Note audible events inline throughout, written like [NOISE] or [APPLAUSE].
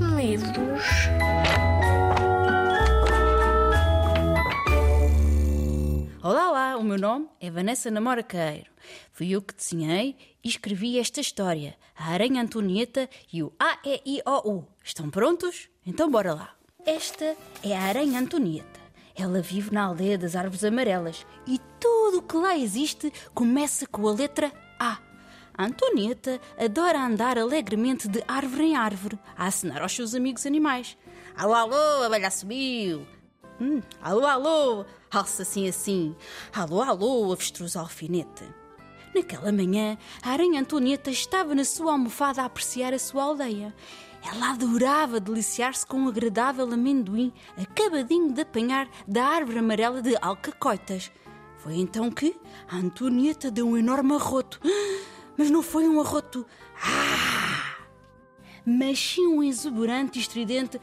Livros. Olá, olá, o meu nome é Vanessa Namora Queiro. Fui eu que desenhei e escrevi esta história, a Aranha Antonieta e o A-E-I-O-U. Estão prontos? Então bora lá. Esta é a Aranha Antonieta. Ela vive na aldeia das árvores amarelas e tudo o que lá existe começa com a letra A. Antonieta adora andar alegremente de árvore em árvore, a acenar aos seus amigos animais. Alô, alô, a velha subiu! Hum, alô, alô, alça assim assim. Alô, alô, avestruz alfinete. Naquela manhã, a aranha Antonieta estava na sua almofada a apreciar a sua aldeia. Ela adorava deliciar-se com um agradável amendoim acabadinho de apanhar da árvore amarela de alcacoitas. Foi então que a Antonieta deu um enorme arroto. Mas não foi um arroto. Ah! Mas sim um exuberante e estridente.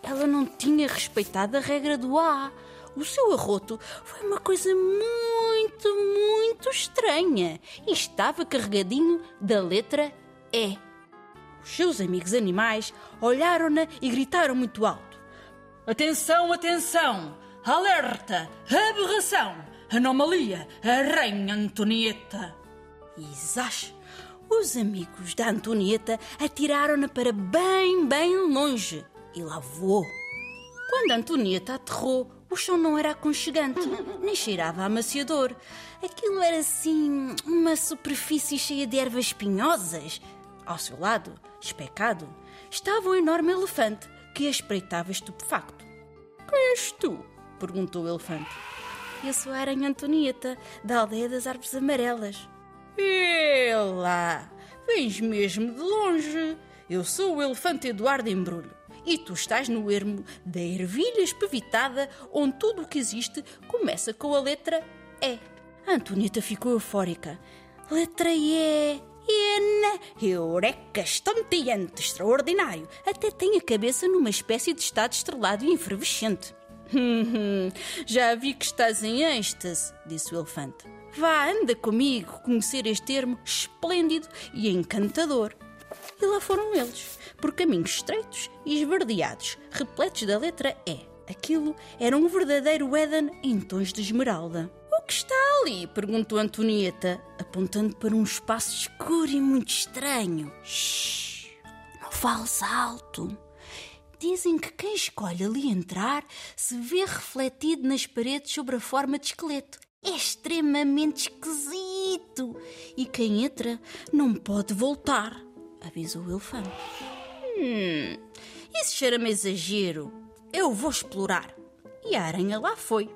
Ela não tinha respeitado a regra do A. O seu arroto foi uma coisa muito, muito estranha e estava carregadinho da letra E. Os seus amigos animais olharam-na e gritaram muito alto: Atenção, atenção! Alerta! Aberração! Anomalia! Aranha Antonieta! E zás! Os amigos da Antonieta atiraram-na para bem, bem longe e lá voou. Quando a Antonieta aterrou, o chão não era aconchegante, [LAUGHS] nem cheirava a amaciador. Aquilo era assim uma superfície cheia de ervas espinhosas. Ao seu lado, especado, estava um enorme elefante que a espreitava estupefacto. Quem és tu? perguntou o elefante. Sou a aranha Antonieta, da aldeia das árvores amarelas. Ela! Vens mesmo de longe. Eu sou o elefante Eduardo Embrulho e tu estás no ermo da ervilha espevitada, onde tudo o que existe começa com a letra E. A Antonieta ficou eufórica. Letra E. Ena, eureka, estonteante, extraordinário. Até tem a cabeça numa espécie de estado estrelado e efervescente. Já vi que estás em êxtase, disse o elefante. Vá, anda comigo conhecer este termo esplêndido e encantador. E lá foram eles, por caminhos estreitos e esverdeados, repletos da letra E. Aquilo era um verdadeiro Éden em tons de esmeralda. O que está ali? perguntou Antonieta, apontando para um espaço escuro e muito estranho. Shhh, não fales alto. Dizem que quem escolhe ali entrar se vê refletido nas paredes sobre a forma de esqueleto. É extremamente esquisito. E quem entra não pode voltar, avisou o elefante. Hum, isso cheira-me exagero. Eu vou explorar. E a aranha lá foi.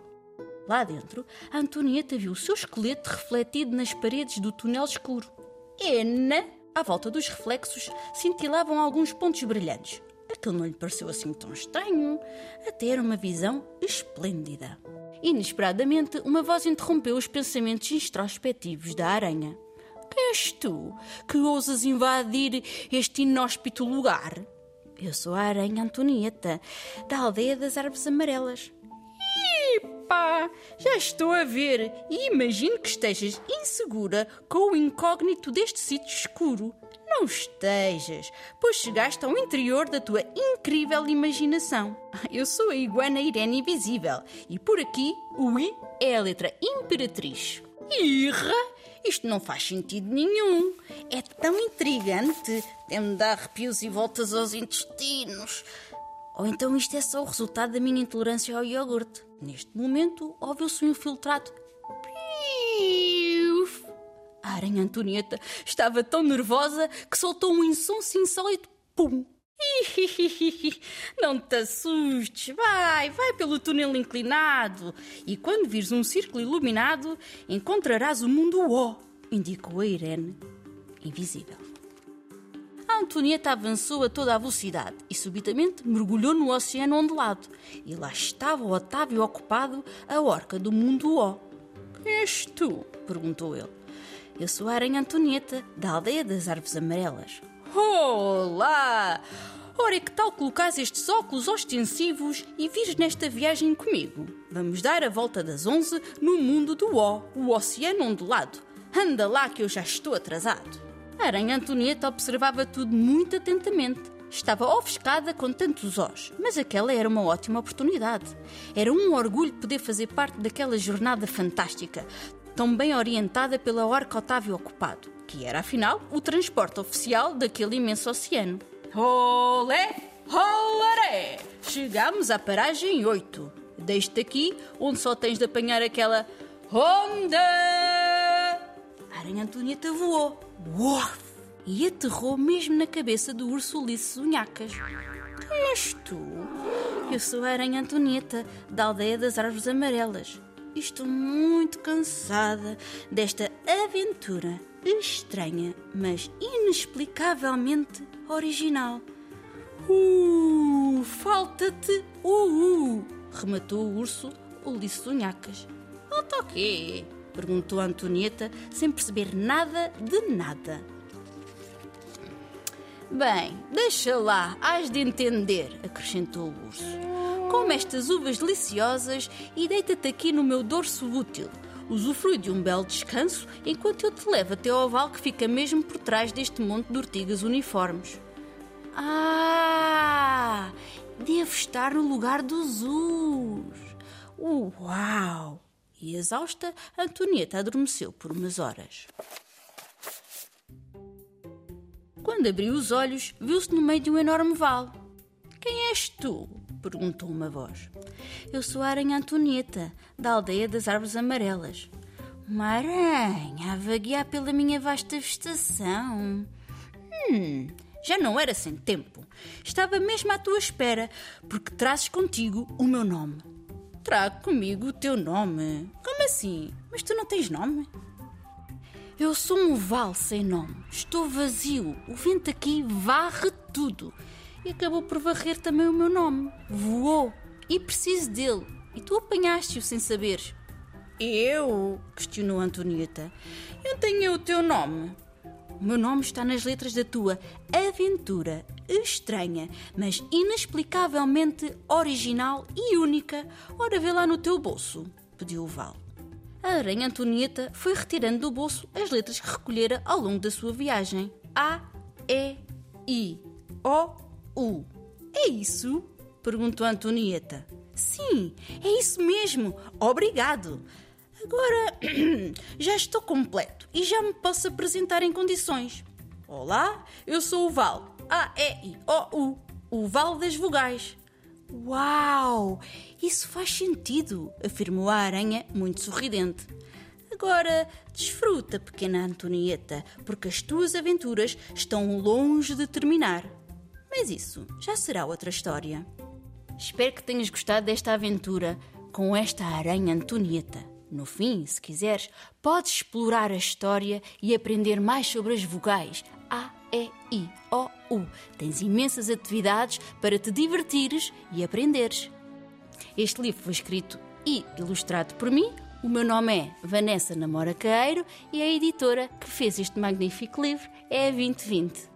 Lá dentro, a Antonieta viu o seu esqueleto refletido nas paredes do túnel escuro. Ena! À volta dos reflexos cintilavam alguns pontos brilhantes. Aquilo não lhe pareceu assim tão estranho. Até era uma visão esplêndida. Inesperadamente, uma voz interrompeu os pensamentos introspectivos da aranha. Quem és tu que ousas invadir este inóspito lugar? Eu sou a aranha Antonieta, da aldeia das árvores amarelas. Epá, já estou a ver e imagino que estejas insegura com o incógnito deste sítio escuro. Não estejas, pois chegaste ao interior da tua incrível imaginação. [LAUGHS] Eu sou a iguana Irene Invisível e por aqui o I é a letra imperatriz. Irra! Isto não faz sentido nenhum. É tão intrigante. Tem-me dar arrepios e voltas aos intestinos. Ou então isto é só o resultado da minha intolerância ao iogurte. Neste momento, ouviu-se um infiltrado. A aranha Antonieta estava tão nervosa que soltou um insonso insólito pum. [LAUGHS] Não te assustes, vai, vai pelo túnel inclinado e quando vires um círculo iluminado encontrarás o mundo O, indicou a Irene, invisível. A Antonieta avançou a toda a velocidade e subitamente mergulhou no oceano ondelado e lá estava o Otávio ocupado a orca do mundo O. Quem és tu? perguntou ele. Eu sou a aranha Antonieta, da aldeia das árvores amarelas. Olá! Ora, que tal colocares estes óculos ostensivos e vires nesta viagem comigo? Vamos dar a volta das onze no mundo do O, o oceano ondulado. Anda lá que eu já estou atrasado. A aranha Antonieta observava tudo muito atentamente. Estava ofuscada com tantos ós, mas aquela era uma ótima oportunidade. Era um orgulho poder fazer parte daquela jornada fantástica, tão bem orientada pela Orca Otávio Ocupado, que era afinal o transporte oficial daquele imenso oceano. Olé, olaré! Chegámos à paragem 8. Deixe-te aqui, onde só tens de apanhar aquela onda. A aranha Antonieta voou. Uof! E aterrou mesmo na cabeça do urso Ulisses Unhacas. És tu? Eu sou a aranha Antonieta, da aldeia das Árvores Amarelas. Estou muito cansada desta aventura estranha, mas inexplicavelmente original. Uh, falta-te uh, uh, rematou o urso Ulisses Unhacas. Falta o quê? perguntou Antonieta, sem perceber nada de nada. Bem, deixa lá, hás de entender, acrescentou o urso. Come estas uvas deliciosas e deita-te aqui no meu dorso útil. Usufrui de um belo descanso enquanto eu te levo até ao vale que fica mesmo por trás deste monte de ortigas uniformes. Ah! Devo estar no lugar dos us. Uau! E exausta, Antonieta adormeceu por umas horas. Quando abriu os olhos, viu-se no meio de um enorme vale. Quem és tu? Perguntou uma voz. Eu sou a aranha Antonieta, da aldeia das árvores amarelas. Uma aranha a vaguear pela minha vasta vegetação. Hum, já não era sem tempo. Estava mesmo à tua espera, porque trazes contigo o meu nome. Trago comigo o teu nome. Como assim? Mas tu não tens nome? Eu sou um vale sem nome. Estou vazio. O vento aqui varre tudo. E acabou por varrer também o meu nome. Voou. E preciso dele. E tu apanhaste-o sem saberes. Eu? questionou Antonieta. Eu tenho o teu nome. O meu nome está nas letras da tua aventura estranha, mas inexplicavelmente original e única. Ora, vê lá no teu bolso, pediu o Val. A aranha Antonieta foi retirando do bolso as letras que recolhera ao longo da sua viagem. A, E, I, O, U. É isso? perguntou Antonieta. Sim, é isso mesmo. Obrigado. Agora [CLEARS THROAT] já estou completo e já me posso apresentar em condições. Olá, eu sou o Val. A, E, I, O, U. O Val das Vogais. Uau! Isso faz sentido, afirmou a aranha, muito sorridente. Agora desfruta, pequena Antonieta, porque as tuas aventuras estão longe de terminar. Mas isso já será outra história. Espero que tenhas gostado desta aventura com esta aranha Antonieta. No fim, se quiseres, podes explorar a história e aprender mais sobre as vogais A, E, I, O, U. Tens imensas atividades para te divertires e aprenderes. Este livro foi escrito e ilustrado por mim. O meu nome é Vanessa Namora Caeiro e a editora que fez este magnífico livro é a 2020.